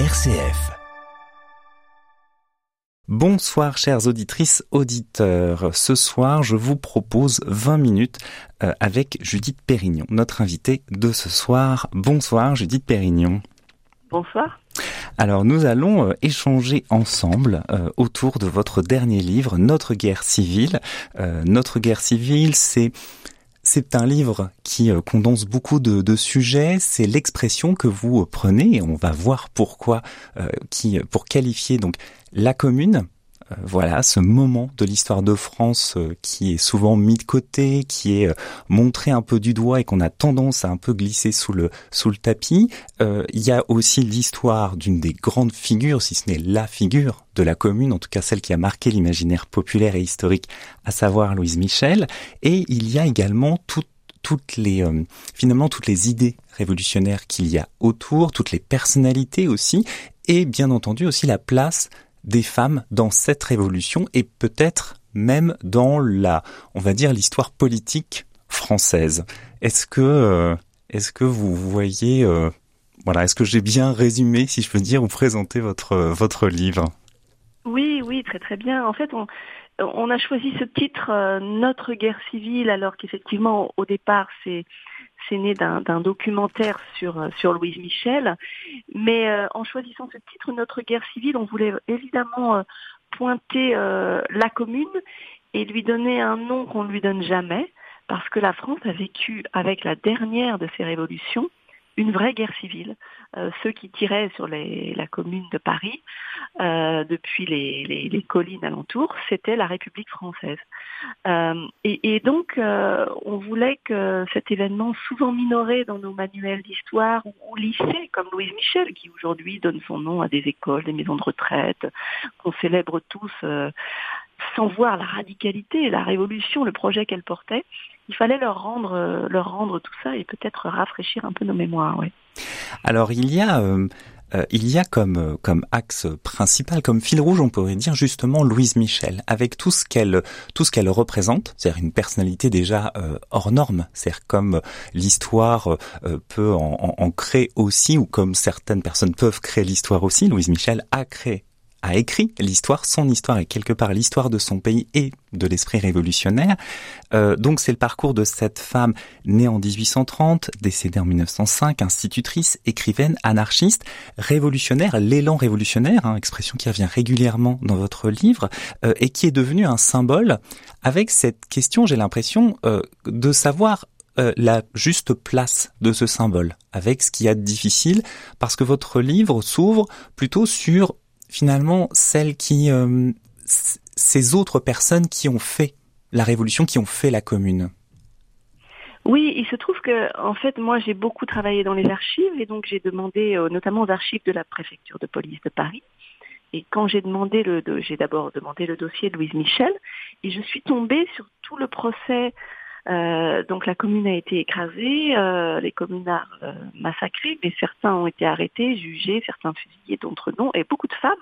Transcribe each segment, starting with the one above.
RCF. Bonsoir chères auditrices, auditeurs. Ce soir, je vous propose 20 minutes euh, avec Judith Pérignon, notre invitée de ce soir. Bonsoir Judith Pérignon. Bonsoir. Alors nous allons euh, échanger ensemble euh, autour de votre dernier livre, Notre guerre civile. Notre guerre civile, c'est c'est un livre qui condense beaucoup de, sujets. C'est l'expression que vous prenez, et on va voir pourquoi, qui pour qualifier donc la commune, euh, voilà, ce moment de l'histoire de France euh, qui est souvent mis de côté, qui est euh, montré un peu du doigt et qu'on a tendance à un peu glisser sous le sous le tapis. il y a aussi l'histoire d'une des grandes figures, si ce n'est la figure de la commune, en tout cas celle qui a marqué l'imaginaire populaire et historique, à savoir Louise Michel. Et il y a également toutes les finalement toutes les idées révolutionnaires qu'il y a autour, toutes les personnalités aussi, et bien entendu aussi la place des femmes dans cette révolution et peut-être même dans la, on va dire, l'histoire politique française. Est-ce que, euh, est-ce que vous voyez, euh, voilà, est-ce que j'ai bien résumé, si je peux dire, ou présenter votre votre livre? Oui, oui, très très bien. En fait, on, on a choisi ce titre, euh, Notre guerre civile, alors qu'effectivement, au départ, c'est c'est né d'un documentaire sur, euh, sur Louise Michel. Mais euh, en choisissant ce titre, Notre guerre civile, on voulait évidemment euh, pointer la commune et lui donner un nom qu'on ne lui donne jamais, parce que la France a vécu avec la dernière de ces révolutions une vraie guerre civile. Euh, ceux qui tiraient sur les, la commune de Paris euh, depuis les, les, les, collines alentours, c'était la République française. Euh, et, et, donc, euh, on voulait que cet événement, souvent minoré dans nos manuels d'histoire ou, ou lycées, comme Louise Michel, qui aujourd'hui donne son nom à des écoles, des maisons de retraite, qu'on célèbre tous euh, sans voir la radicalité, la révolution, le projet qu'elle portait, il fallait leur rendre, euh, leur rendre tout ça et peut-être rafraîchir un peu nos mémoires. Oui. Alors il y a euh, euh, il y a comme comme axe principal, comme fil rouge, on pourrait dire justement Louise Michel, avec tout ce qu'elle tout ce qu'elle représente, c'est-à-dire une personnalité déjà hors norme, c'est-à-dire comme l'histoire peut en, en, en, créer aussi, ou comme certaines personnes peuvent créer l'histoire aussi. Louise Michel a créé a écrit l'histoire, son histoire est quelque part l'histoire de son pays et de l'esprit révolutionnaire. Euh, donc c'est le parcours de cette femme née en 1830, décédée en 1905, institutrice, écrivaine, anarchiste, révolutionnaire, l'élan révolutionnaire, hein, expression qui revient régulièrement dans votre livre, euh, et qui est devenue un symbole avec cette question, j'ai l'impression, euh, de savoir euh, la juste place de ce symbole, avec ce qu'il y a de difficile, parce que votre livre s'ouvre plutôt sur finalement celles qui, euh, ces autres personnes qui ont fait la révolution, qui ont fait la commune. Oui, il se trouve que, en fait, moi, j'ai beaucoup travaillé dans les archives et donc j'ai demandé, euh, notamment aux archives de la préfecture de police de Paris. Et quand j'ai demandé le, j'ai d'abord demandé le dossier de Louise Michel et je suis tombée sur tout le procès. Euh, donc la commune a été écrasée, euh, les communards euh, massacrés, mais certains ont été arrêtés, jugés, certains fusillés, d'autres non, et beaucoup de femmes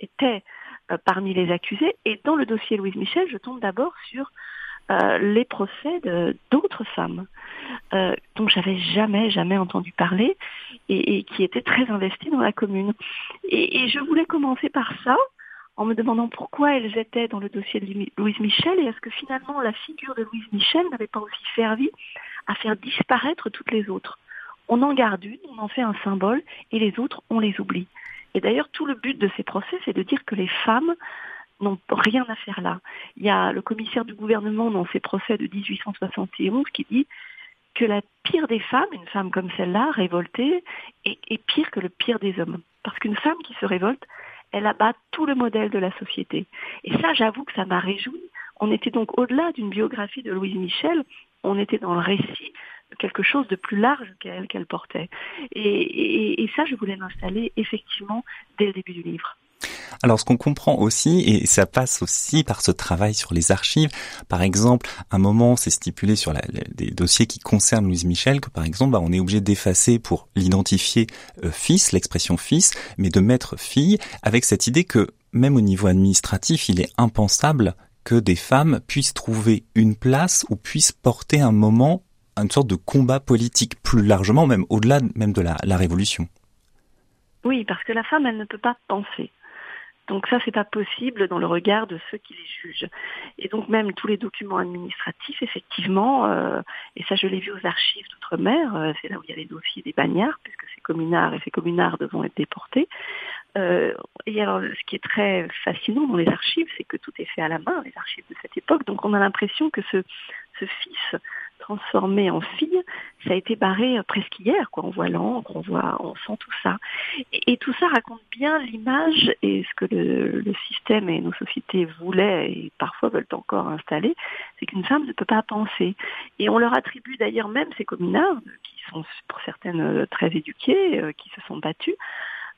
étaient euh, parmi les accusés. Et dans le dossier Louise Michel, je tombe d'abord sur les procès d'autres femmes dont j'avais jamais, jamais entendu parler et, et, qui étaient très investies dans la commune. Et, et, je voulais commencer par ça, en me demandant pourquoi elles étaient dans le dossier de Louise Michel et est-ce que finalement la figure de Louise Michel n'avait pas aussi servi à faire disparaître toutes les autres. On en garde une, on en fait un symbole et les autres, on les oublie. Et d'ailleurs, tout le but de ces procès, c'est de dire que les femmes n'ont rien à faire là. Il y a le commissaire du gouvernement dans ses procès de 1871 qui dit que la pire des femmes, une femme comme celle-là, révoltée, est, est, pire que le pire des hommes. Parce qu'une femme qui se révolte, elle abat tout le modèle de la société. Et ça, j'avoue que ça m'a réjoui. On était donc au-delà d'une biographie de Louise Michel, on était dans le récit quelque chose de plus large qu'elle qu'elle portait. Et, et, et ça, je voulais l'installer effectivement dès le début du livre. Alors ce qu'on comprend aussi, et ça passe aussi par ce travail sur les archives, par exemple, un moment c'est stipulé sur la, des dossiers qui concernent Louise Michel, que par exemple bah, on est obligé d'effacer pour l'identifier euh, fils, l'expression fils, mais de mettre fille, avec cette idée que même au niveau administratif, il est impensable que des femmes puissent trouver une place ou puissent porter un moment, une sorte de combat politique plus largement, même au-delà même de la révolution. Oui, parce que la femme, elle ne peut pas penser. Donc ça, c'est pas possible dans le regard de ceux qui les jugent. Et donc même tous les documents administratifs, effectivement, euh, et ça je l'ai vu aux archives d'outre-mer, euh, c'est là où il y a les dossiers des bagnards, puisque ces communards et ces communards devront être déportés. Euh, et alors, ce qui est très fascinant dans les archives, c'est que tout est fait à la main, les archives de cette époque. Donc, on a l'impression que ce, ce fils transformé en fille, ça a été barré euh, presque hier. Quoi. On voit l'encre, on voit, on sent tout ça. Et, tout ça raconte bien l'image et ce que le, système et nos sociétés voulaient et parfois veulent encore installer, c'est qu'une femme ne peut pas penser. Et on leur attribue d'ailleurs même ces communards, qui sont pour certaines euh, très éduquées, euh, qui se sont battues,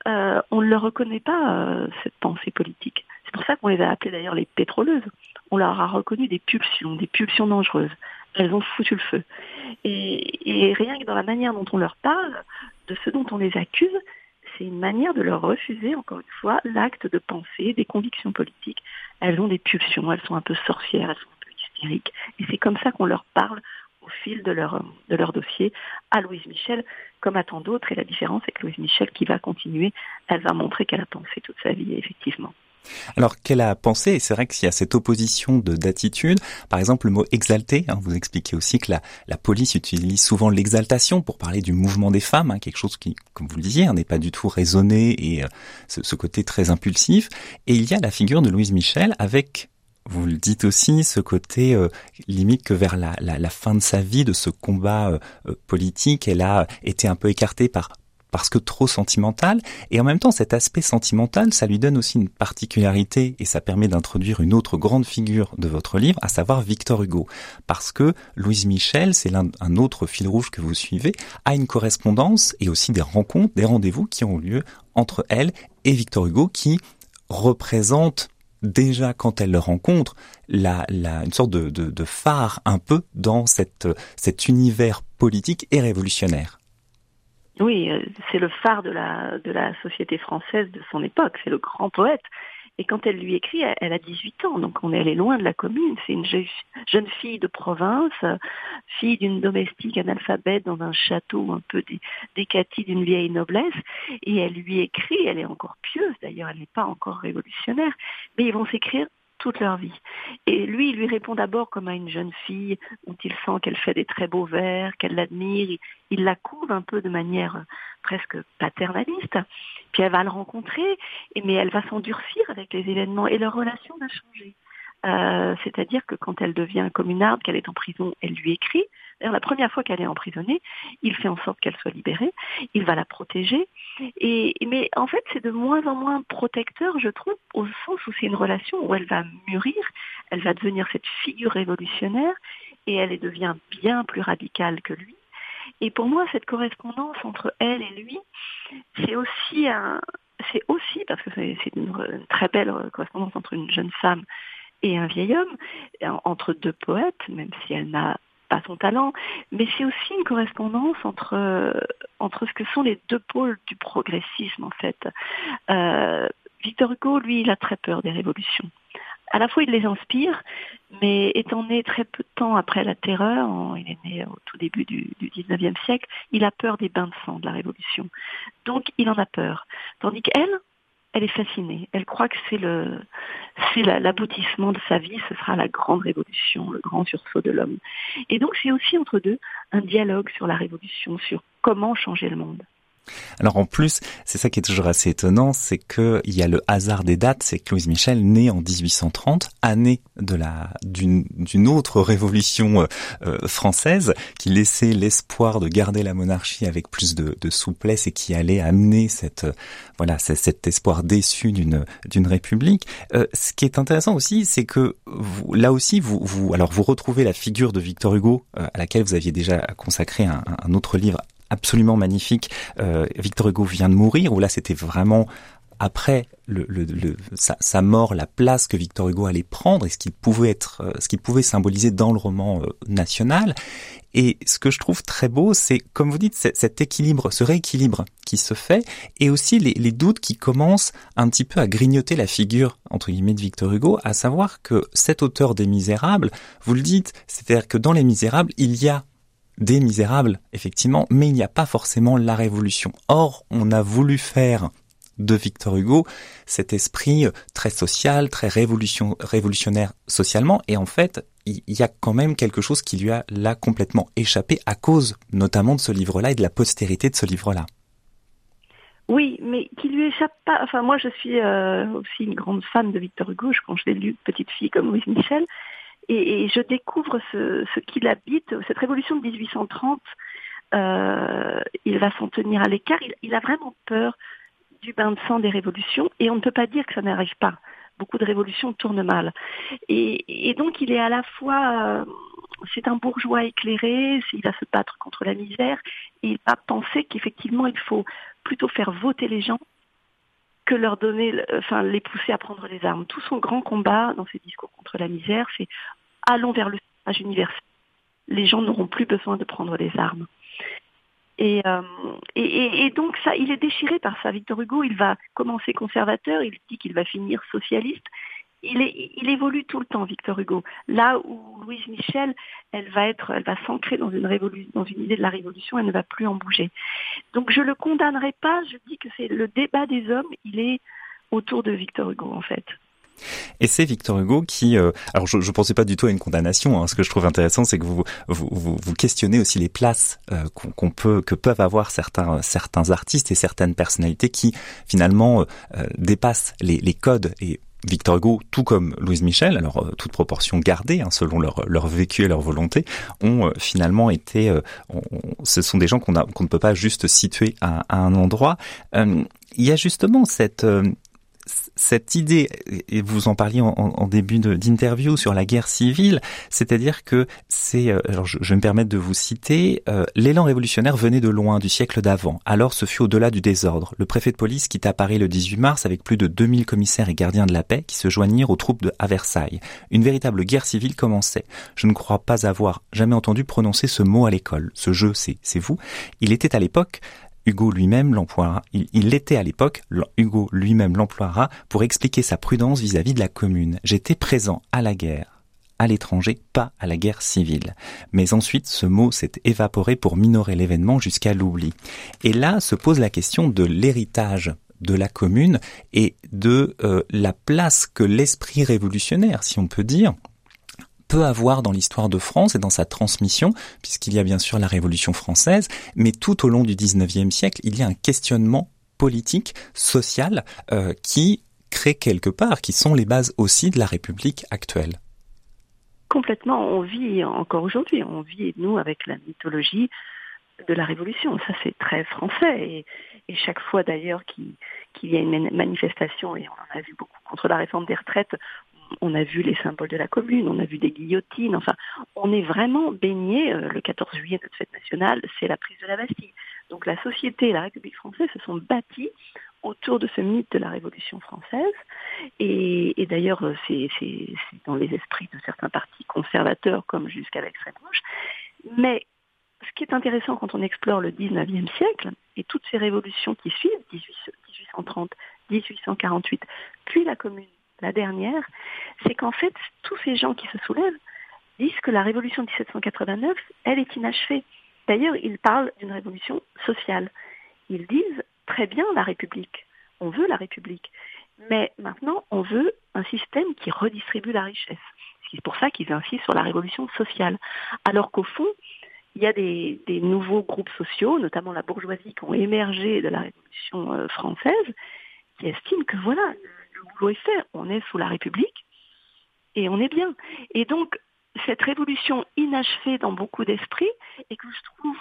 on ne leur reconnaît pas cette pensée politique. C'est pour ça qu'on les a appelées d'ailleurs les pétroleuses. On leur a reconnu des pulsions, des pulsions dangereuses elles ont foutu le feu. Et, rien que dans la manière dont on leur parle, de ce dont on les accuse, c'est une manière de leur refuser, encore une fois, l'acte de pensée, des convictions politiques. Elles ont des pulsions, elles sont un peu sorcières, elles sont un peu hystériques. Et c'est comme ça qu'on leur parle au fil de leur, de leur dossier à Louise Michel, comme à tant d'autres. Et la différence, c'est que Louise Michel, qui va continuer, elle va montrer qu'elle a pensé toute sa vie, effectivement. Alors qu'elle a pensé, et c'est vrai qu'il y a cette opposition de d'attitude, par exemple le mot exalté, hein, vous expliquez aussi que la, la police utilise souvent l'exaltation pour parler du mouvement des femmes, hein, quelque chose qui, comme vous le disiez, hein, n'est pas du tout raisonné et euh, ce, côté très impulsif. Et il y a la figure de Louise Michel avec vous le dites aussi, ce côté euh, limite que vers la, la, fin de sa vie, de ce combat euh, politique, elle a été un peu écartée par parce que trop sentimental. Et en même temps, cet aspect sentimental, ça lui donne aussi une particularité et ça permet d'introduire une autre grande figure de votre livre, à savoir Victor Hugo. Parce que Louise Michel, c'est un autre fil rouge que vous suivez, a une correspondance et aussi des rencontres, des rendez-vous qui ont lieu entre elle et Victor Hugo qui représente déjà quand elle le rencontre une sorte de, phare un peu dans cet univers politique et révolutionnaire. Oui, euh, c'est le phare de la, de la société française de son époque, c'est le grand poète. Et quand elle lui écrit, elle, a 18 ans, donc on est, elle est loin de la commune. C'est une jeune fille de province, fille d'une domestique analphabète dans un château un peu décati d'une vieille noblesse. Et elle lui écrit, elle est encore pieuse d'ailleurs, elle n'est pas encore révolutionnaire, mais ils vont s'écrire toute leur vie. Et lui, il lui répond d'abord comme à une jeune fille, où il sent qu'elle fait des très beaux vers, qu'elle l'admire. Il la couve un peu de manière presque paternaliste. Puis elle va le rencontrer, mais elle va s'endurcir avec les événements et leur relation va changer. Euh, c'est-à-dire que quand elle devient communarde, qu'elle est en prison, elle lui écrit. la première fois qu'elle est emprisonnée, il fait en sorte qu'elle soit libérée. Il va la protéger. Et, mais en fait, c'est de moins en moins protecteur, je trouve, au sens où c'est une relation où elle va mûrir, elle va devenir cette figure révolutionnaire et elle devient bien plus radicale que lui. Et pour moi, cette correspondance entre elle et lui, c'est aussi un, c'est aussi parce que c'est une, très belle correspondance entre une jeune femme et un vieil homme, entre deux poètes, même si elle n'a pas son talent, mais c'est aussi une correspondance entre, entre ce que sont les deux pôles du progressisme, en fait. Euh, Victor Hugo, lui, il a très peur des révolutions. À la fois, il les inspire, mais étant né très peu de temps après la terreur, il est né au tout début du, du 19e siècle, il a peur des bains de sang de la révolution. Donc, il en a peur. Tandis qu'elle, elle est fascinée. Elle croit que c'est l'aboutissement de sa vie, ce sera la grande révolution, le grand sursaut de l'homme. Et donc c'est aussi entre deux un dialogue sur la révolution, sur comment changer le monde. Alors en plus, c'est ça qui est toujours assez étonnant, c'est que il y a le hasard des dates, c'est que Louise Michel naît en 1830, année de la d'une autre révolution euh, euh, française qui laissait l'espoir de garder la monarchie avec plus de, de souplesse et qui allait amener cette euh, voilà cet espoir déçu d'une d'une république. ce qui est intéressant aussi, c'est que vous, là aussi vous vous alors vous retrouvez la figure de Victor Hugo à laquelle vous aviez déjà consacré un, un autre livre absolument magnifique. Euh, Victor Hugo vient de mourir, où là c'était vraiment après le, sa, mort, la place que Victor Hugo allait prendre et ce qu'il pouvait être, euh, ce qu'il pouvait symboliser dans le roman euh, national. Et ce que je trouve très beau, c'est, comme vous dites, cet équilibre, ce rééquilibre qui se fait, et aussi les, les, doutes qui commencent un petit peu à grignoter la figure, entre guillemets, de Victor Hugo, à savoir que cet auteur des Misérables, vous le dites, c'est-à-dire que dans les Misérables, il y a des misérables, effectivement, mais il n'y a pas forcément la révolution. Or, on a voulu faire de Victor Hugo cet esprit très social, très révolution, révolutionnaire socialement. Et en fait, il y a quand même quelque chose qui lui a là complètement échappé à cause notamment de ce livre-là et de la postérité de ce livre-là. Oui, mais qui lui échappe pas. Enfin, moi, je suis euh, aussi une grande fan de Victor Hugo quand je l'ai lu petite fille comme Louise Michel, et, je découvre ce, ce qu'il habite, cette révolution de 1830. Euh, il va s'en tenir à l'écart. Il, a vraiment peur du bain de sang des révolutions, et on ne peut pas dire que ça n'arrive pas. Beaucoup de révolutions tournent mal, et, et donc il est à la fois euh, c'est un bourgeois éclairé, il va se battre contre la misère, et il va penser qu'effectivement il faut plutôt faire voter les gens que leur donner, enfin les pousser à prendre les armes. Tout son grand combat dans ses discours contre la misère, c'est allons vers le suffrage universel. Les gens n'auront plus besoin de prendre les armes. Euh, et, et, et, donc ça, il est déchiré par ça. Victor Hugo, il va commencer conservateur, il dit qu'il va finir socialiste, il, évolue tout le temps, Victor Hugo. Là où Louise Michel, elle va s'ancrer dans une idée de la révolution, elle ne va plus en bouger. Donc je le condamnerai pas. Je dis que c'est le débat des hommes. Il est autour de Victor Hugo en fait. Et c'est Victor Hugo qui, euh, alors je ne pensais pas du tout à une condamnation. Hein. Ce que je trouve intéressant, c'est que vous, questionnez aussi les places euh, que peuvent avoir certains certains artistes et certaines personnalités qui finalement euh, dépassent les, les codes et Victor Hugo, tout comme Louise Michel, alors euh, toute proportion gardée hein, selon leur, leur vécu et leur volonté, ont euh, finalement été, euh, ce sont des gens qu'on ne peut pas juste situer à, à un endroit. il y a justement cette cette idée, et vous en parliez en, début d'interview sur la guerre civile, c'est-à-dire que c'est, euh, alors je, vais me permettre de vous citer, euh, l'élan révolutionnaire venait de loin, du siècle d'avant. Alors ce fut au-delà du désordre. Le préfet de police quitta Paris le 18 mars avec plus de 2000 commissaires et gardiens de la paix qui se joignirent aux troupes de à Versailles. Une véritable guerre civile commençait. Je ne crois pas avoir jamais entendu prononcer ce mot à l'école. Ce jeu, c'est vous. Il était à l'époque Hugo lui-même l'emploiera, il l'était à l'époque, Hugo lui-même l'emploiera pour expliquer sa prudence vis-à-vis de la commune. J'étais présent à la guerre, à l'étranger, pas à la guerre civile. Mais ensuite, ce mot s'est évaporé pour minorer l'événement jusqu'à l'oubli. Et là se pose la question de l'héritage de la commune et de euh, la place que l'esprit révolutionnaire, si on peut dire, peut avoir dans l'histoire de France et dans sa transmission, puisqu'il y a bien sûr la Révolution française, mais tout au long du XIXe siècle, il y a un questionnement politique, social, euh, qui crée quelque part, qui sont les bases aussi de la République actuelle. Complètement, on vit encore aujourd'hui, on vit nous avec la mythologie de la Révolution, ça c'est très français et, chaque fois d'ailleurs qu'il y a une manifestation, et on en a vu beaucoup contre la réforme des retraites, on a vu les symboles de la commune, on a vu des guillotines, enfin, on est vraiment baigné, euh, le 14 juillet, notre fête nationale, c'est la prise de la Bastille. Donc la société et la République française se sont bâties autour de ce mythe de la Révolution française. Et, d'ailleurs, euh, c'est dans les esprits de certains partis conservateurs comme jusqu'à l'extrême gauche. Mais ce qui est intéressant quand on explore le 19e siècle et toutes ces révolutions qui suivent, 1830, 1848, puis la Commune la dernière, c'est qu'en fait, tous ces gens qui se soulèvent disent que la révolution de 1789, elle est inachevée. D'ailleurs, ils parlent d'une révolution sociale. Ils disent très bien la République. On veut la République. Mais maintenant, on veut un système qui redistribue la richesse. C'est pour ça qu'ils insistent sur la révolution sociale. Alors qu'au fond, il y a des, nouveaux groupes sociaux, notamment la bourgeoisie, qui ont émergé de la Révolution euh, française, qui estiment que voilà, On est sous la République et on est bien. Et donc, cette révolution inachevée dans beaucoup d'esprits et que je trouve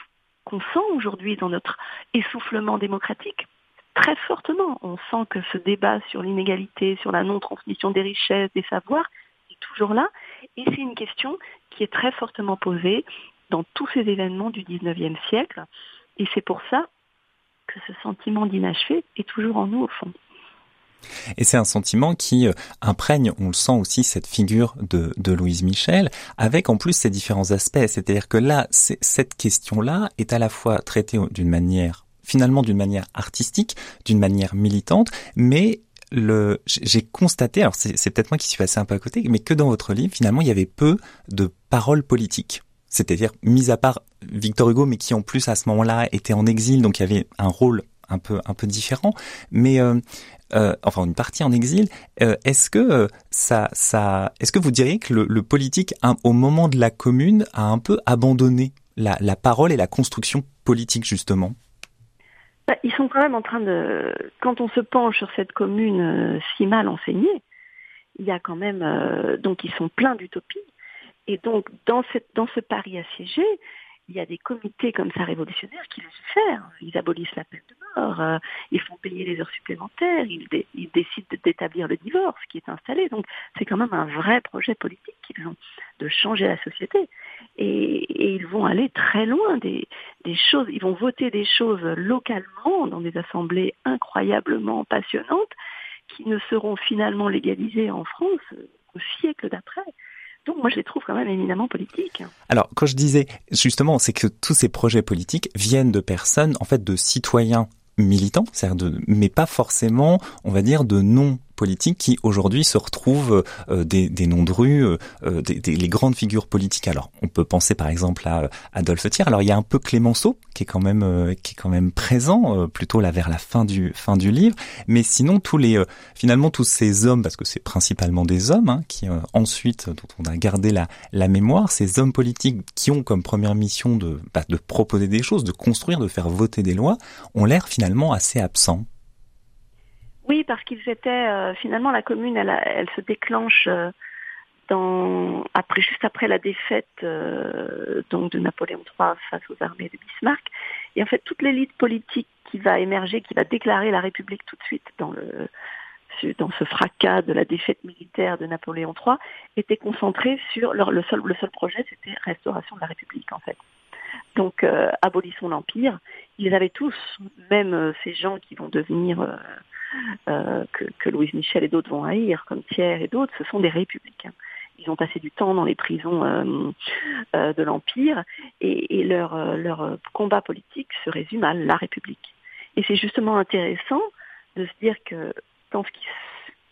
qu'on sent aujourd'hui dans notre essoufflement démocratique très fortement. On sent que ce débat sur l'inégalité, sur la non-transmission des richesses, des savoirs, est toujours là. Et c'est une question qui est très fortement posée dans tous ces événements du 19e siècle. Et c'est pour ça que ce sentiment d'inachevé est toujours en nous au fond. Et c'est un sentiment qui euh, imprègne, on le sent aussi, cette figure de, de Louise Michel, avec en plus ses différents aspects. C'est-à-dire que là, cette question-là est à la fois traitée d'une manière, finalement d'une manière artistique, d'une manière militante, mais le, j'ai constaté, alors c'est peut-être moi qui suis passé un peu à côté, mais que dans votre livre, finalement, il y avait peu de paroles politiques. C'est-à-dire, mis à part Victor Hugo, mais qui en plus à ce moment-là était en exil, donc il y avait un rôle un peu un peu différent, mais enfin une partie en exil. est-ce que ça, ça, est-ce que vous diriez que le, politique, au moment de la Commune, a un peu abandonné la, parole et la construction politique justement? Bah, Ils sont quand même en train de, quand on se penche sur cette Commune si mal enseignée, il y a quand même, donc ils sont pleins d'utopie. Et donc, dans, cette, dans ce Paris assiégé, il y a des comités comme ça révolutionnaires qui laissent faire. Ils abolissent la peine de euh, ils font payer les heures supplémentaires, ils, décident d'établir le divorce qui est installé. Donc c'est quand même un vrai projet politique qu'ils ont, de changer la société. Et, ils vont aller très loin des, des choses, ils vont voter des choses localement dans des assemblées incroyablement passionnantes qui ne seront finalement légalisées en France au siècle d'après. Donc moi je les trouve quand même éminemment politiques. Alors quand je disais justement, c'est que tous ces projets politiques viennent de personnes, en fait de citoyens militants, de, mais pas forcément, on va dire, de non politiques qui aujourd'hui se retrouvent euh, des, des, noms de rue, euh, euh, des, des, les grandes figures politiques. Alors, on peut penser par exemple à Adolphe Thiers. Alors, il y a un peu Clémenceau qui est quand même qui est quand même présent, plutôt là vers la fin du fin du livre. Mais sinon, tous les finalement tous ces hommes, parce que c'est principalement des hommes hein, qui ensuite dont on a gardé la la mémoire, ces hommes politiques qui ont comme première mission de bah, de proposer des choses, de construire, de faire voter des lois, ont l'air finalement assez absents. Oui, parce qu'ils étaient euh, finalement la commune, elle, elle se déclenche euh, dans après juste après la défaite euh, donc de Napoléon III face aux armées de Bismarck. Et en fait, toute l'élite politique qui va émerger, qui va déclarer la République tout de suite dans le dans ce fracas de la défaite militaire de Napoléon III, était concentrée sur leur, le seul le seul projet, c'était restauration de la République en fait. Donc abolissons l'empire. Ils avaient tous, même ces gens qui vont devenir euh, que, Louise Michel et d'autres vont haïr, comme Thiers et d'autres, ce sont des républicains. Ils ont passé du temps dans les prisons euh, euh, de l'Empire et, leur, leur combat politique se résume à la République. Et c'est justement intéressant de se dire que dans ce qui,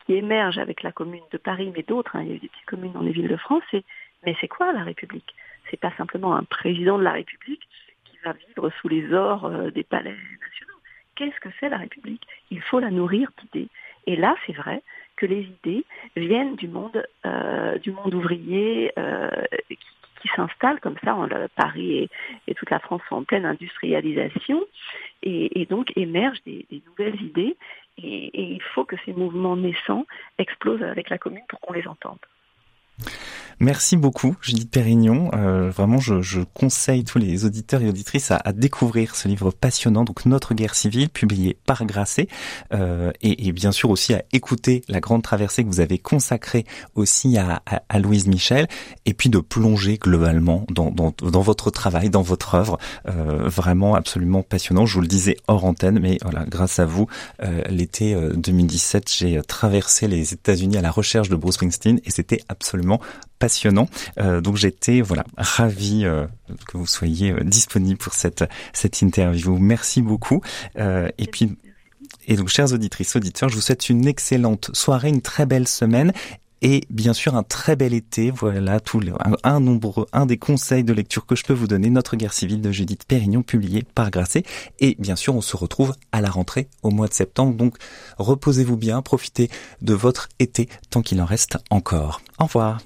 qui émerge avec la commune de Paris, mais d'autres, hein, il y a eu des petites communes dans les villes de France, c'est mais c'est quoi la République? C'est pas simplement un président de la République qui va vivre sous les ors des palais nationaux qu'est-ce que c'est la République? Il faut la nourrir d'idées. Et là, c'est vrai que les idées viennent du monde, euh, du monde ouvrier euh, qui, s'installe comme ça. Paris et, toute la France sont en pleine industrialisation et, donc émergent des, nouvelles idées. Et il faut que ces mouvements naissants explosent avec la commune pour qu'on les entende. Merci beaucoup, Judith Pérignon. Euh, vraiment, je, je, conseille tous les auditeurs et auditrices à, à, découvrir ce livre passionnant, donc Notre guerre civile, publié par Grasset, euh, et, et, bien sûr aussi à écouter la grande traversée que vous avez consacrée aussi à, à, à Louise Michel, et puis de plonger globalement dans, dans, dans votre travail, dans votre œuvre, euh, vraiment absolument passionnant. Je vous le disais hors antenne, mais voilà, grâce à vous, euh, l'été 2017, euh, j'ai traversé les États-Unis à la recherche de Bruce Springsteen, et c'était absolument passionnant. Euh, donc j'étais voilà ravi euh, que vous soyez euh, disponible pour cette cette interview. Merci beaucoup. et puis et donc, chers auditrices, auditeurs, je vous souhaite une excellente soirée, une très belle semaine et bien sûr un très bel été. Voilà tout les, un, nombre, un des conseils de lecture que je peux vous donner, Notre guerre civile de Judith Pérignon, publié par Grasset. Et bien sûr, on se retrouve à la rentrée au mois de septembre. Donc, reposez-vous bien, profitez de votre été tant qu'il en reste encore. Au revoir.